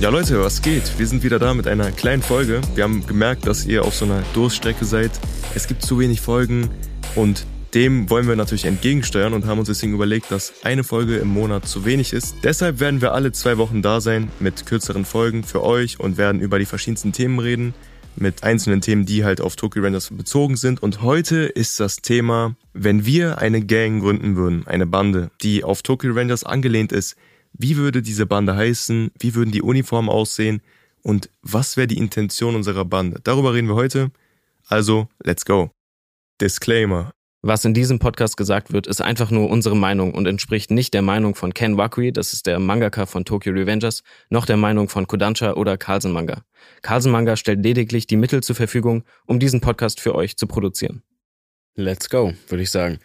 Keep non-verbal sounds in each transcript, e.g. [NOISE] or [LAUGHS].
Ja Leute, was geht? Wir sind wieder da mit einer kleinen Folge. Wir haben gemerkt, dass ihr auf so einer Durststrecke seid. Es gibt zu wenig Folgen und dem wollen wir natürlich entgegensteuern und haben uns deswegen überlegt, dass eine Folge im Monat zu wenig ist. Deshalb werden wir alle zwei Wochen da sein mit kürzeren Folgen für euch und werden über die verschiedensten Themen reden. Mit einzelnen Themen, die halt auf Tokyo Renders bezogen sind. Und heute ist das Thema, wenn wir eine Gang gründen würden, eine Bande, die auf Tokyo Rangers angelehnt ist, wie würde diese Bande heißen? Wie würden die Uniformen aussehen? Und was wäre die Intention unserer Bande? Darüber reden wir heute. Also, let's go. Disclaimer. Was in diesem Podcast gesagt wird, ist einfach nur unsere Meinung und entspricht nicht der Meinung von Ken Wakui, das ist der Mangaka von Tokyo Revengers, noch der Meinung von Kodansha oder Carlsen Manga. Carlsen Manga stellt lediglich die Mittel zur Verfügung, um diesen Podcast für euch zu produzieren. Let's go, würde ich sagen.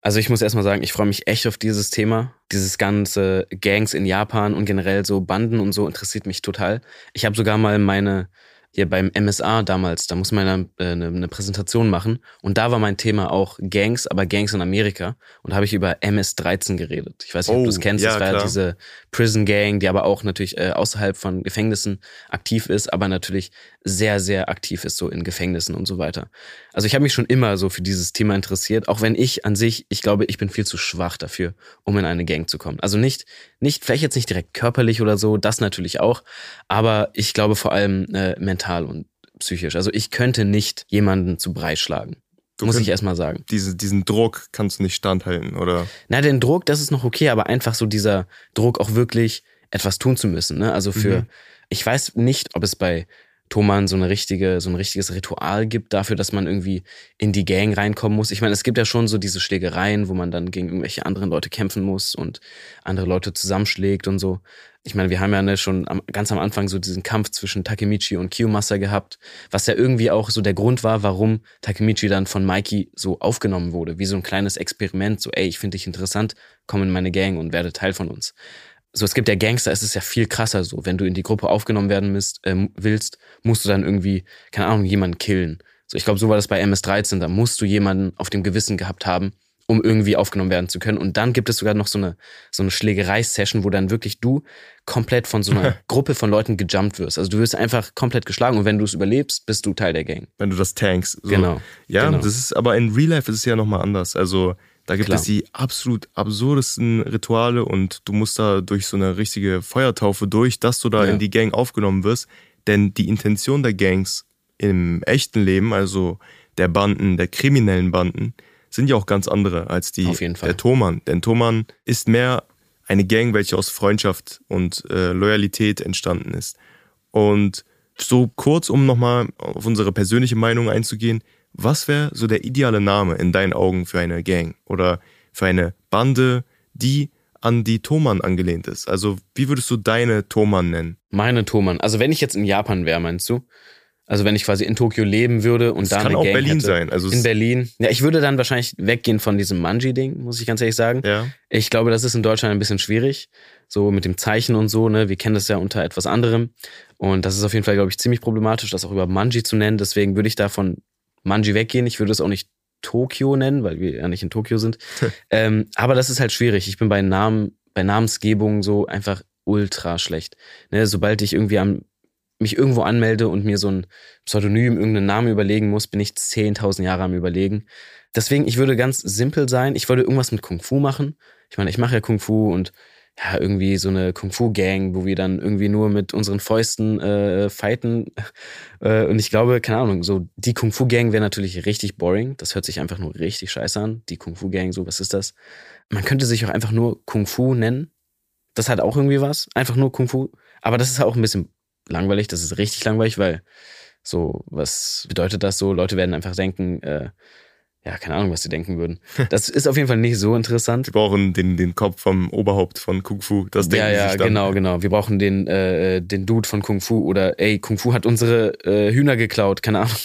Also ich muss erstmal sagen, ich freue mich echt auf dieses Thema. Dieses ganze Gangs in Japan und generell so Banden und so interessiert mich total. Ich habe sogar mal meine hier beim MSA damals, da muss man eine, eine, eine, Präsentation machen. Und da war mein Thema auch Gangs, aber Gangs in Amerika. Und da habe ich über MS-13 geredet. Ich weiß nicht, oh, ob du es kennst. Ja, das war klar. diese Prison Gang, die aber auch natürlich äh, außerhalb von Gefängnissen aktiv ist, aber natürlich sehr, sehr aktiv ist, so in Gefängnissen und so weiter. Also ich habe mich schon immer so für dieses Thema interessiert, auch wenn ich an sich, ich glaube, ich bin viel zu schwach dafür, um in eine Gang zu kommen. Also nicht, nicht, vielleicht jetzt nicht direkt körperlich oder so, das natürlich auch, aber ich glaube vor allem äh, mental und psychisch. Also ich könnte nicht jemanden zu Brei schlagen. Du muss ich erstmal sagen. Diese, diesen Druck kannst du nicht standhalten, oder? Na, den Druck, das ist noch okay, aber einfach so dieser Druck auch wirklich etwas tun zu müssen. Ne? Also für, mhm. ich weiß nicht, ob es bei Thoman so eine richtige, so ein richtiges Ritual gibt dafür, dass man irgendwie in die Gang reinkommen muss. Ich meine, es gibt ja schon so diese Schlägereien, wo man dann gegen irgendwelche anderen Leute kämpfen muss und andere Leute zusammenschlägt und so. Ich meine, wir haben ja ne, schon am, ganz am Anfang so diesen Kampf zwischen Takemichi und Kiyomasa gehabt, was ja irgendwie auch so der Grund war, warum Takemichi dann von Mikey so aufgenommen wurde, wie so ein kleines Experiment, so ey, ich finde dich interessant, komm in meine Gang und werde Teil von uns so es gibt ja Gangster, es ist ja viel krasser so. Wenn du in die Gruppe aufgenommen werden müsst, äh, willst, musst du dann irgendwie, keine Ahnung, jemanden killen. So, ich glaube, so war das bei MS-13, da musst du jemanden auf dem Gewissen gehabt haben, um irgendwie aufgenommen werden zu können. Und dann gibt es sogar noch so eine, so eine Schlägerei-Session, wo dann wirklich du komplett von so einer [LAUGHS] Gruppe von Leuten gejumpt wirst. Also du wirst einfach komplett geschlagen und wenn du es überlebst, bist du Teil der Gang. Wenn du das tankst. So. Genau. Ja, genau. das ist, aber in Real Life ist es ja nochmal anders. Also da gibt Klar. es die absolut absurdesten Rituale und du musst da durch so eine richtige Feuertaufe durch, dass du da ja. in die Gang aufgenommen wirst. Denn die Intention der Gangs im echten Leben, also der Banden, der kriminellen Banden, sind ja auch ganz andere als die der Thoman. Denn Thoman ist mehr eine Gang, welche aus Freundschaft und äh, Loyalität entstanden ist. Und so kurz, um nochmal auf unsere persönliche Meinung einzugehen, was wäre so der ideale Name in deinen Augen für eine Gang oder für eine Bande, die an die Thoman angelehnt ist? Also, wie würdest du deine Thoman nennen? Meine Thoman. Also, wenn ich jetzt in Japan wäre, meinst du? Also, wenn ich quasi in Tokio leben würde und das da kann eine auch Gang Berlin hätte, sein. Also in Berlin. Ja, ich würde dann wahrscheinlich weggehen von diesem Manji-Ding, muss ich ganz ehrlich sagen. Ja. Ich glaube, das ist in Deutschland ein bisschen schwierig. So mit dem Zeichen und so, ne? Wir kennen das ja unter etwas anderem. Und das ist auf jeden Fall, glaube ich, ziemlich problematisch, das auch über Manji zu nennen. Deswegen würde ich davon Manji weggehen. Ich würde es auch nicht Tokio nennen, weil wir ja nicht in Tokio sind. [LAUGHS] ähm, aber das ist halt schwierig. Ich bin bei Namen, bei Namensgebung so einfach ultra schlecht. Ne, sobald ich irgendwie am, mich irgendwo anmelde und mir so ein Pseudonym, irgendeinen Namen überlegen muss, bin ich 10.000 Jahre am Überlegen. Deswegen, ich würde ganz simpel sein. Ich wollte irgendwas mit Kung Fu machen. Ich meine, ich mache ja Kung Fu und ja, irgendwie so eine Kung-Fu-Gang, wo wir dann irgendwie nur mit unseren Fäusten äh, fighten. [LAUGHS] Äh, und ich glaube, keine Ahnung, so die Kung-Fu-Gang wäre natürlich richtig boring. Das hört sich einfach nur richtig scheiße an. Die Kung-Fu-Gang, so, was ist das? Man könnte sich auch einfach nur Kung-Fu nennen. Das hat auch irgendwie was. Einfach nur Kung-Fu. Aber das ist auch ein bisschen langweilig. Das ist richtig langweilig, weil so, was bedeutet das so? Leute werden einfach denken, äh, ja, keine Ahnung, was sie denken würden. [LAUGHS] Das ist auf jeden Fall nicht so interessant. Wir brauchen den, den Kopf vom Oberhaupt von Kung Fu. Das denken ja, ja, sich dann. genau, genau. Wir brauchen den, äh, den Dude von Kung Fu oder ey, Kung Fu hat unsere äh, Hühner geklaut, keine Ahnung.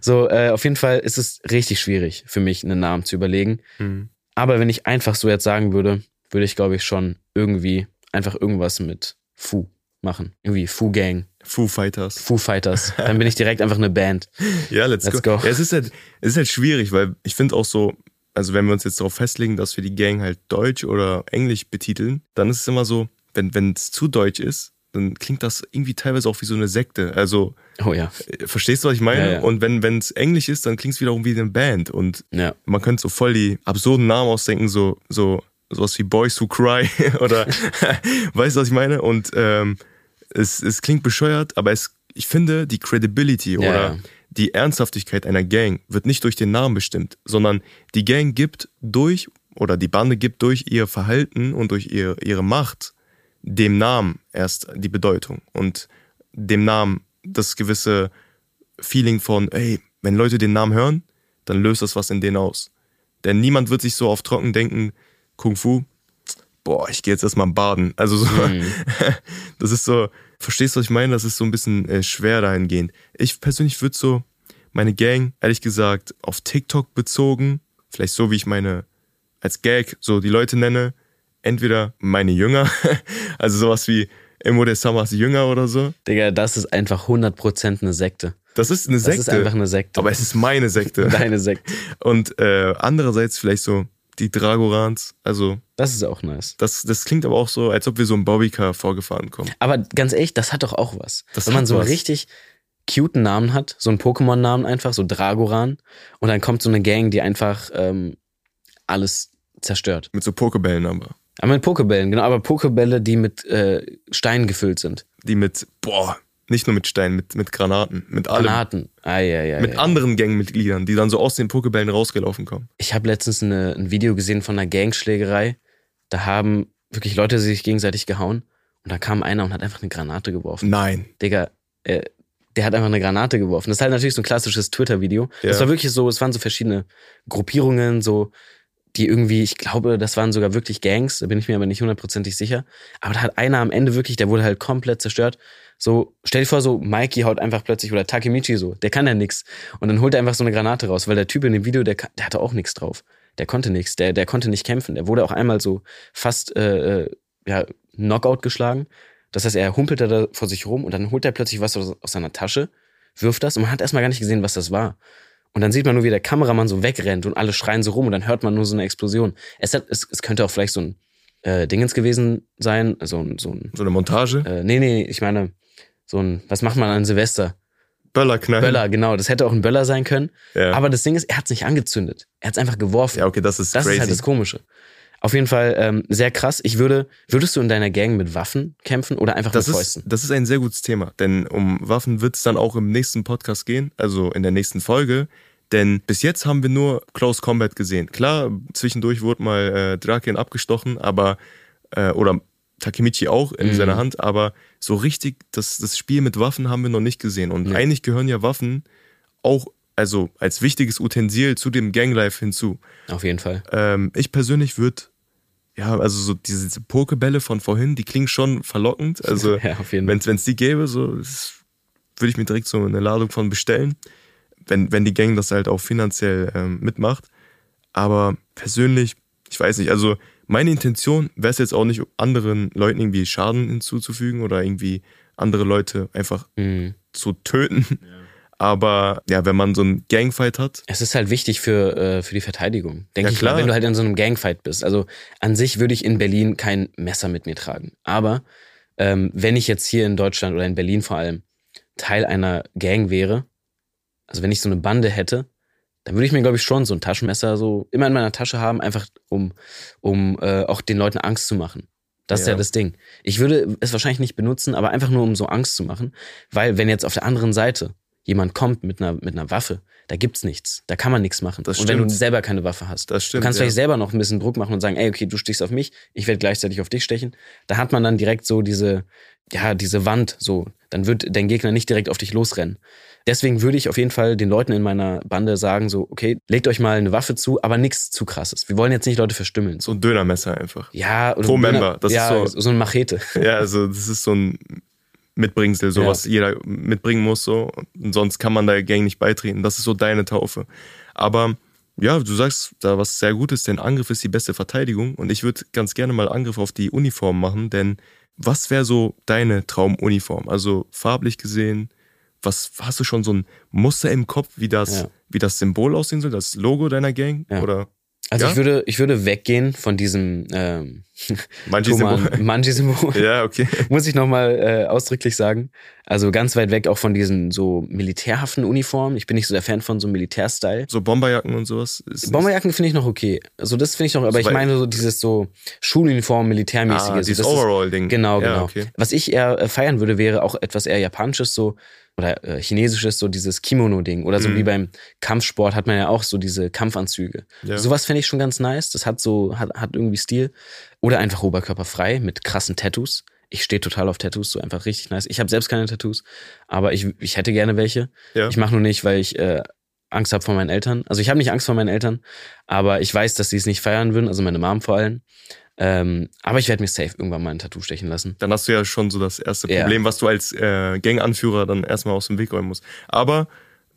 So, äh, auf jeden Fall ist es richtig schwierig für mich, einen Namen zu überlegen. Mhm. Aber wenn ich einfach so jetzt sagen würde, würde ich, glaube ich, schon irgendwie einfach irgendwas mit Fu machen. Irgendwie Fu Gang Foo Fighters. Foo Fighters. Dann bin ich direkt einfach eine Band. ja, let's, let's go. go. Ja, es, ist halt, es ist halt schwierig, weil ich finde auch so, also wenn wir uns jetzt darauf festlegen, dass wir die Gang halt Deutsch oder Englisch betiteln, dann ist es immer so, wenn es zu deutsch ist, dann klingt das irgendwie teilweise auch wie so eine Sekte. Also, oh ja. Äh, verstehst du, was ich meine? Ja, ja. Und wenn es Englisch ist, dann klingt es wiederum wie eine Band. Und ja. man könnte so voll die absurden Namen ausdenken, so, so sowas wie Boys Who Cry [LAUGHS] oder [LAUGHS] weißt du, was ich meine? Und ähm, es, es klingt bescheuert, aber es, ich finde, die Credibility oder die Ernsthaftigkeit einer Gang wird nicht durch den Namen bestimmt, sondern die Gang gibt durch oder die Bande gibt durch ihr Verhalten und durch ihr, ihre Macht dem Namen erst die Bedeutung und dem Namen das gewisse Feeling von, ey, wenn Leute den Namen hören, dann löst das was in denen aus. Denn niemand wird sich so auf trocken denken, Kung Fu, boah, ich gehe jetzt erstmal baden. Also so, mhm. [LAUGHS] das ist so, verstehst du, was ich meine? Das ist so ein bisschen äh, schwer dahingehend. Ich persönlich würde so meine Gang, ehrlich gesagt, auf TikTok bezogen, vielleicht so wie ich meine, als Gag so die Leute nenne, entweder meine Jünger, [LAUGHS] also sowas wie Emo de Summers Jünger oder so. Digga, das ist einfach 100% eine Sekte. Das ist eine Sekte. Das ist einfach eine Sekte. Aber es ist meine Sekte. [LAUGHS] Deine Sekte. Und äh, andererseits vielleicht so die Dragorans, also. Das ist auch nice. Das, das klingt aber auch so, als ob wir so im Bobbycar vorgefahren kommen. Aber ganz ehrlich, das hat doch auch was. Das Wenn man so einen richtig cuten Namen hat, so einen Pokémon-Namen einfach, so Dragoran, und dann kommt so eine Gang, die einfach ähm, alles zerstört. Mit so Pokebällen aber. Aber mit Pokebällen, genau, aber Pokebälle, die mit äh, Steinen gefüllt sind. Die mit, boah, nicht nur mit Steinen, mit, mit Granaten, mit allem. Granaten, ah, ja, ja, Mit ja, anderen Gangmitgliedern, die dann so aus den Pokebällen rausgelaufen kommen. Ich habe letztens eine, ein Video gesehen von einer Gangschlägerei. Da haben wirklich Leute sich gegenseitig gehauen. Und da kam einer und hat einfach eine Granate geworfen. Nein. Digga, äh, der hat einfach eine Granate geworfen. Das ist halt natürlich so ein klassisches Twitter-Video. Ja. Das war wirklich so, es waren so verschiedene Gruppierungen, so die irgendwie, ich glaube, das waren sogar wirklich Gangs, da bin ich mir aber nicht hundertprozentig sicher. Aber da hat einer am Ende wirklich, der wurde halt komplett zerstört. So, stell dir vor, so Mikey haut einfach plötzlich, oder Takemichi so, der kann ja nix. Und dann holt er einfach so eine Granate raus, weil der Typ in dem Video, der, der hatte auch nichts drauf. Der konnte nichts, der, der konnte nicht kämpfen. Der wurde auch einmal so fast äh, äh ja, Knockout geschlagen. Das heißt, er humpelt da vor sich rum und dann holt er plötzlich was aus, aus seiner Tasche, wirft das und man hat erstmal gar nicht gesehen, was das war. Und dann sieht man nur, wie der Kameramann so wegrennt und alle schreien so rum und dann hört man nur so eine Explosion. Es, hat, es, es könnte auch vielleicht so ein äh, Dingens gewesen sein, so ein, so ein. So eine Montage? Äh, nee, nee, ich meine, so ein, was macht man an Silvester? Böller knallen. Böller, genau. Das hätte auch ein Böller sein können. Ja. Aber das Ding ist, er hat es nicht angezündet. Er hat es einfach geworfen. Ja, okay, das ist Das crazy. ist halt das Komische. Auf jeden Fall ähm, sehr krass. Ich würde, würdest du in deiner Gang mit Waffen kämpfen oder einfach das mit Fäusten? Ist, das ist ein sehr gutes Thema, denn um Waffen wird es dann auch im nächsten Podcast gehen, also in der nächsten Folge. Denn bis jetzt haben wir nur Close Combat gesehen. Klar, zwischendurch wurde mal äh, Draken abgestochen, aber äh, oder Takemichi auch in mhm. seiner Hand, aber so richtig das, das Spiel mit Waffen haben wir noch nicht gesehen. Und ja. eigentlich gehören ja Waffen auch also als wichtiges Utensil zu dem Ganglife hinzu. Auf jeden Fall. Ähm, ich persönlich würde, ja, also so diese, diese Pokebälle von vorhin, die klingen schon verlockend. [LAUGHS] Also ja, wenn es die gäbe, so würde ich mir direkt so eine Ladung von bestellen wenn, wenn die Gang das halt auch finanziell ähm, mitmacht. Aber persönlich, ich weiß nicht, also meine Intention wäre es jetzt auch nicht, anderen Leuten irgendwie Schaden hinzuzufügen oder irgendwie andere Leute einfach mhm. zu töten. Ja. Aber ja, wenn man so einen Gangfight hat. Es ist halt wichtig für, äh, für die Verteidigung. Denke ja, ich klar. mal, wenn du halt in so einem Gangfight bist. Also an sich würde ich in Berlin kein Messer mit mir tragen. Aber ähm, wenn ich jetzt hier in Deutschland oder in Berlin vor allem Teil einer Gang wäre, also wenn ich so eine Bande hätte, dann würde ich mir, glaube ich, schon so ein Taschenmesser so immer in meiner Tasche haben, einfach um, um äh, auch den Leuten Angst zu machen. Das ja. ist ja das Ding. Ich würde es wahrscheinlich nicht benutzen, aber einfach nur, um so Angst zu machen. Weil wenn jetzt auf der anderen Seite jemand kommt mit einer, mit einer Waffe, da gibt's nichts. Da kann man nichts machen. Das und wenn du selber keine Waffe hast, das stimmt, du kannst ja. vielleicht selber noch ein bisschen Druck machen und sagen, ey, okay, du stichst auf mich, ich werde gleichzeitig auf dich stechen. Da hat man dann direkt so diese, ja, diese Wand, so. Dann wird dein Gegner nicht direkt auf dich losrennen. Deswegen würde ich auf jeden Fall den Leuten in meiner Bande sagen, so, okay, legt euch mal eine Waffe zu, aber nichts zu krasses. Wir wollen jetzt nicht Leute verstümmeln. So ein Dönermesser einfach. Ja, oder Pro Döner, Member. Das ja, ist so, so eine Machete. [LAUGHS] Ja, also das ist so ein Mitbringsel, so ja. was jeder mitbringen muss, so. Und sonst kann man der Gang nicht beitreten. Das ist so deine Taufe. Aber ja, du sagst da was sehr Gutes, denn Angriff ist die beste Verteidigung. Und ich würde ganz gerne mal Angriff auf die Uniform machen, denn was wäre so deine Traumuniform? Also farblich gesehen, was hast du schon so ein Muster im Kopf, wie das, ja. wie das Symbol aussehen soll, das Logo deiner Gang? Ja. Oder? Also ja? ich würde, ich würde weggehen von diesem, ähm, [LAUGHS] Manji-Symbol. Manji-Symbol. [LAUGHS] ja, okay. [LAUGHS] Muss ich nochmal äh, ausdrücklich sagen. Also ganz weit weg auch von diesen so militärhaften Uniformen. Ich bin nicht so der Fan von so Militärstyle. So Bomberjacken und sowas? Bomberjacken finde ich noch okay. Also das finde ich noch, aber so ich meine so dieses so Schuluniform, militärmäßige. Ah, dieses Overall-Ding. Genau, genau. Ja, okay. Was ich eher äh, feiern würde, wäre auch etwas eher japanisches, so oder äh, chinesisches, so dieses Kimono-Ding. Oder so Mhm. wie beim Kampfsport hat man ja auch so diese Kampfanzüge. Ja. Sowas fände ich schon ganz nice. Das hat so, hat, hat irgendwie Stil. Oder einfach oberkörperfrei mit krassen Tattoos. Ich stehe total auf Tattoos, so einfach richtig nice. Ich habe selbst keine Tattoos, aber ich, ich hätte gerne welche. Ja. Ich mache nur nicht, weil ich äh, Angst habe vor meinen Eltern. Also ich habe nicht Angst vor meinen Eltern, aber ich weiß, dass sie es nicht feiern würden, also meine Mom vor allem. Ähm, aber ich werde mir safe irgendwann mal ein Tattoo stechen lassen. Dann hast du ja schon so das erste Ja. Problem, was du als äh, Ganganführer dann erstmal aus dem Weg räumen musst. Aber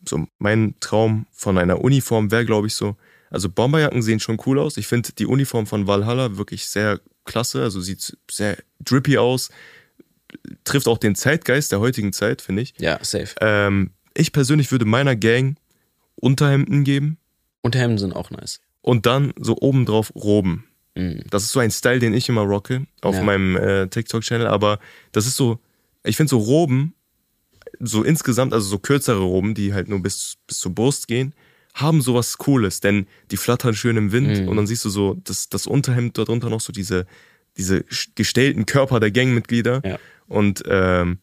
so mein Traum von einer Uniform wäre, glaube ich, so. Also Bomberjacken sehen schon cool aus. Ich finde die Uniform von Valhalla wirklich sehr klasse. Also sieht sehr drippy aus. Trifft auch den Zeitgeist der heutigen Zeit, finde ich. Ja, safe. Ähm, ich persönlich würde meiner Gang Unterhemden geben Unterhemden sind auch nice. und dann so obendrauf Roben. Mhm. Das ist so ein Style, den ich immer rocke auf Ja. meinem äh, TikTok-Channel, aber das ist so, ich finde so Roben, so insgesamt, also so kürzere Roben, die halt nur bis, bis zur Brust gehen, haben sowas Cooles, denn die flattern schön im Wind Mhm. und dann siehst du so das, das Unterhemd darunter noch so diese, diese gestellten Körper der Gangmitglieder Ja. und ähm,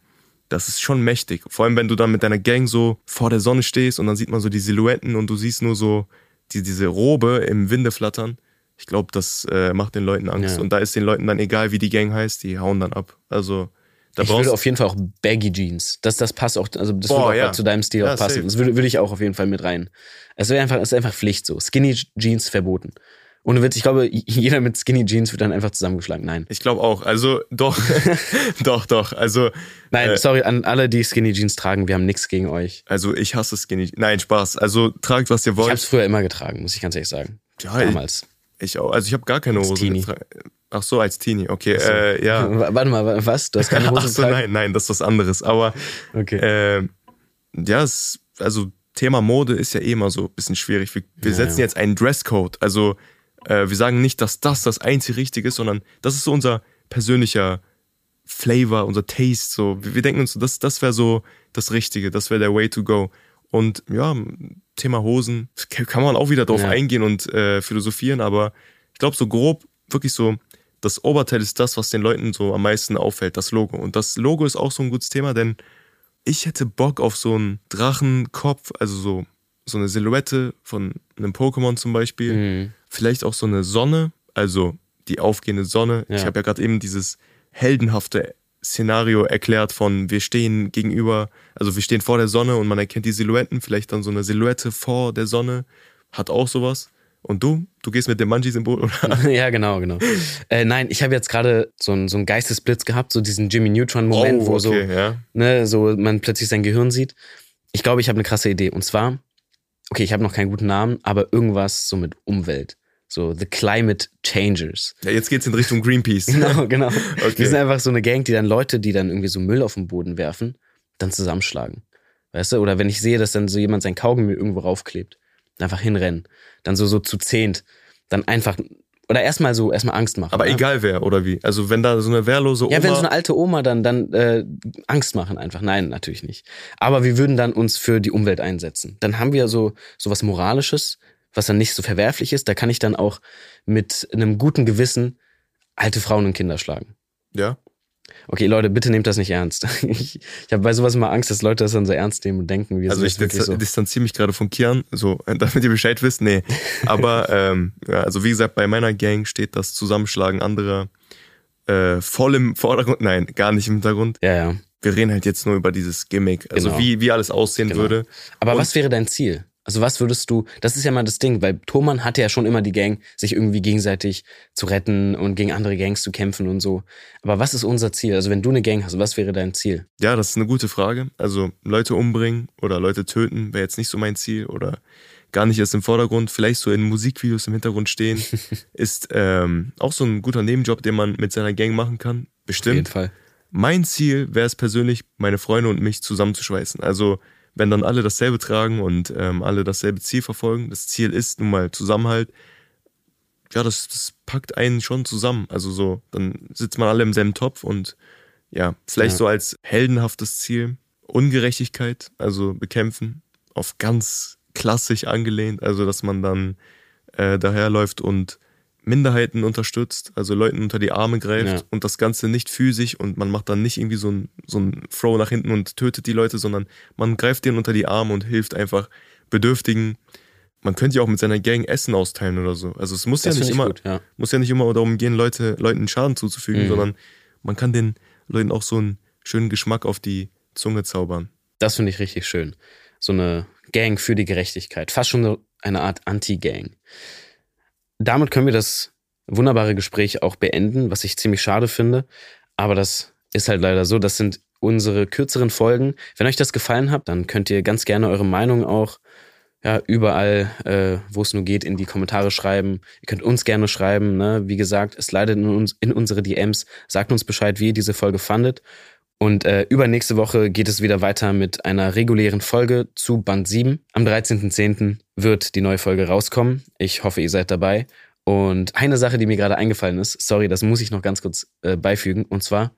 das ist schon mächtig. Vor allem, wenn du dann mit deiner Gang so vor der Sonne stehst und dann sieht man so die Silhouetten und du siehst nur so die, diese Robe im Winde flattern. Ich glaube, das äh, macht den Leuten Angst. Ja. Und da ist den Leuten dann egal, wie die Gang heißt, die hauen dann ab. Also, da Ich würde auf jeden Fall auch Baggy Jeans. Das, das passt auch, also das Boah, würde auch ja. zu deinem Stil Ja, auch passen. safe. Das würde, würde ich auch auf jeden Fall mit rein. Es wäre einfach, es ist einfach Pflicht so. Skinny Jeans verboten. Und Witz, ich glaube, jeder mit Skinny Jeans wird dann einfach zusammengeschlagen. Nein. Ich glaube auch. Also, doch, [LAUGHS] doch, doch. Also, Nein, Äh. sorry an alle, die Skinny Jeans tragen. Wir haben nichts gegen euch. also ich hasse Skinny. Nein, Spaß. Also, tragt, was ihr Ich habe wollt. es früher immer getragen, muss ich ganz ehrlich sagen. Ja, Damals. ich auch. Also, ich habe gar keine Als Hose Teenie. getragen. Ach so, als Teenie. Okay, äh, ja. W- Warte mal, wa- was? Du hast keine [LAUGHS] Hose Ach so, nein, nein, das ist was anderes. Aber Okay. äh, ja, es, also Thema Mode ist ja eh immer so ein bisschen schwierig. Wir, wir Ja, setzen ja. jetzt einen Dresscode. Also äh, wir sagen nicht, dass das das einzig Richtige ist, sondern das ist so unser persönlicher Flavor, unser Taste. So, wir, wir denken uns, so, das, das wäre so das Richtige, das wäre der Way to go. Und ja, Thema Hosen, kann man auch wieder drauf Ja. eingehen und äh, philosophieren, aber ich glaube, so grob, wirklich so, das Oberteil ist das, was den Leuten so am meisten auffällt, das Logo. Und das Logo ist auch so ein gutes Thema, denn ich hätte Bock auf so einen Drachenkopf, also so, so eine Silhouette von einem Pokémon zum Beispiel. Mhm. Vielleicht auch so eine Sonne, also die aufgehende Sonne. Ja. Ich habe ja gerade eben dieses heldenhafte Szenario erklärt von wir stehen gegenüber, also wir stehen vor der Sonne und man erkennt die Silhouetten, vielleicht dann so eine Silhouette vor der Sonne, hat auch sowas. Und du? Du gehst mit dem Manji-Symbol, oder? [LAUGHS] ja, genau, genau. Äh, nein, ich habe jetzt gerade so einen so einen Geistesblitz gehabt, so diesen Jimmy Neutron-Moment, wo so, Oh, okay, ja. ne, so man plötzlich sein Gehirn sieht. Ich glaube, ich habe eine krasse Idee. Und zwar, okay, ich habe noch keinen guten Namen, aber irgendwas so mit Umwelt. So The Climate Changers. ja. Jetzt geht's in Richtung Greenpeace. [LAUGHS] Genau, genau. Okay. Wir sind einfach so eine Gang, die dann Leute, die dann irgendwie so Müll auf den Boden werfen, dann zusammenschlagen. Weißt du? Oder wenn ich sehe, dass dann so jemand sein Kaugummi irgendwo raufklebt, einfach hinrennen. Dann so, so zu zehnt. Dann einfach, oder erstmal so, erstmal Angst machen. Aber ne? egal wer, oder wie? Also wenn da so eine wehrlose Oma... Ja, wenn so eine alte Oma dann, dann äh, Angst machen einfach. Nein, natürlich nicht. Aber wir würden dann uns für die Umwelt einsetzen. Dann haben wir so, so was Moralisches, was dann nicht so verwerflich ist. Da kann ich dann auch mit einem guten Gewissen alte Frauen und Kinder schlagen. ja? Okay, Leute, bitte nehmt das nicht ernst. [LAUGHS] Ich, ich habe bei sowas immer Angst, dass Leute das dann so ernst nehmen und denken, wir Also ich jetzt wirklich dis so. distanziere mich gerade von Kian, so, [LAUGHS] damit ihr Bescheid wisst, nee. Aber [LAUGHS] ähm, ja, also wie gesagt, bei meiner Gang steht das Zusammenschlagen anderer äh, voll im Vordergrund, nein, gar nicht im Hintergrund. Ja, ja. Wir reden halt jetzt nur über dieses Gimmick, also Genau. wie, wie alles aussehen Genau. würde. Aber Und- was wäre dein Ziel? Also was würdest du, das ist ja mal das Ding, weil Thoman hatte ja schon immer die Gang, sich irgendwie gegenseitig zu retten und gegen andere Gangs zu kämpfen und so. Aber was ist unser Ziel? Also wenn du eine Gang hast, was wäre dein Ziel? Ja, das ist eine gute Frage. Also Leute umbringen oder Leute töten wäre jetzt nicht so mein Ziel oder gar nicht erst im Vordergrund. Vielleicht so in Musikvideos im Hintergrund stehen, [LAUGHS] ist ähm, auch so ein guter Nebenjob, den man mit seiner Gang machen kann. Auf jeden Bestimmt. Fall. Mein Ziel wäre es persönlich, meine Freunde und mich zusammenzuschweißen. Also wenn dann alle dasselbe tragen und ähm, alle dasselbe Ziel verfolgen. Das Ziel ist nun mal Zusammenhalt. ja, das, das packt einen schon zusammen. Also so, dann sitzt man alle im selben Topf und ja, vielleicht ja. so als heldenhaftes Ziel Ungerechtigkeit, also bekämpfen, auf ganz klassisch angelehnt, also dass man dann äh, daherläuft und Minderheiten unterstützt, also Leuten unter die Arme greift ja. und das Ganze nicht physisch und man macht dann nicht irgendwie so ein, so ein Throw nach hinten und tötet die Leute, sondern man greift denen unter die Arme und hilft einfach Bedürftigen. Man könnte ja auch mit seiner Gang Essen austeilen oder so. Also es muss das ja nicht immer, gut, ja. muss ja nicht immer darum gehen, Leute, Leuten Schaden zuzufügen, mhm. sondern man kann den Leuten auch so einen schönen Geschmack auf die Zunge zaubern. Das finde ich richtig schön. So eine Gang für die Gerechtigkeit. Fast schon eine Art Anti-Gang damit können wir das wunderbare Gespräch auch beenden, was ich ziemlich schade finde. Aber das ist halt leider so. Das sind unsere kürzeren Folgen. Wenn euch das gefallen hat, dann könnt ihr ganz gerne eure Meinung auch ja, überall, äh, wo es nur geht, in die Kommentare schreiben. Ihr könnt uns gerne schreiben. Ne? Wie gesagt, es leidet in, uns, in unsere DMs. Sagt uns Bescheid, wie ihr diese Folge fandet. Und äh, übernächste Woche geht es wieder weiter mit einer regulären Folge zu Band 7. Am 13.10. wird die neue Folge rauskommen. Ich hoffe, ihr seid dabei. Und eine Sache, die mir gerade eingefallen ist, sorry, das muss ich noch ganz kurz äh, beifügen. Und zwar,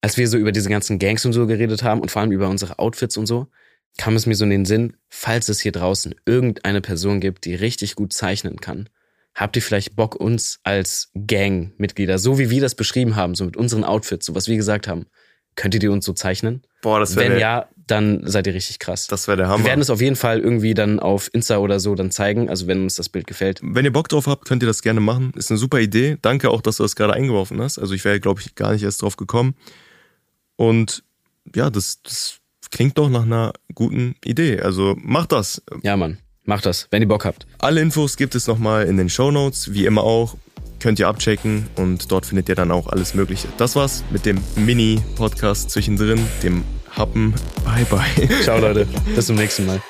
als wir so über diese ganzen Gangs und so geredet haben und vor allem über unsere Outfits und so, kam es mir so in den Sinn, falls es hier draußen irgendeine Person gibt, die richtig gut zeichnen kann, habt ihr vielleicht Bock, uns als Gang-Mitglieder, so wie wir das beschrieben haben, so mit unseren Outfits, so was wir gesagt haben, Könntet ihr uns so zeichnen? Boah, das wäre. Wenn ja, dann seid ihr richtig krass. Das wäre der Hammer. Wir werden es auf jeden Fall irgendwie dann auf Insta oder so dann zeigen, also wenn uns das Bild gefällt. Wenn ihr Bock drauf habt, könnt ihr das gerne machen. Ist eine super Idee. Danke auch, dass du das gerade eingeworfen hast. Also ich wäre, glaube ich, gar nicht erst drauf gekommen. Und ja, das, das klingt doch nach einer guten Idee. Also macht das. Ja, Mann. Macht das, wenn ihr Bock habt. Alle Infos gibt es nochmal in den Show Notes, wie immer auch könnt ihr abchecken und dort findet ihr dann auch alles Mögliche. Das war's mit dem Mini-Podcast zwischendrin, dem Happen. Bye bye. Ciao Leute, bis zum nächsten Mal.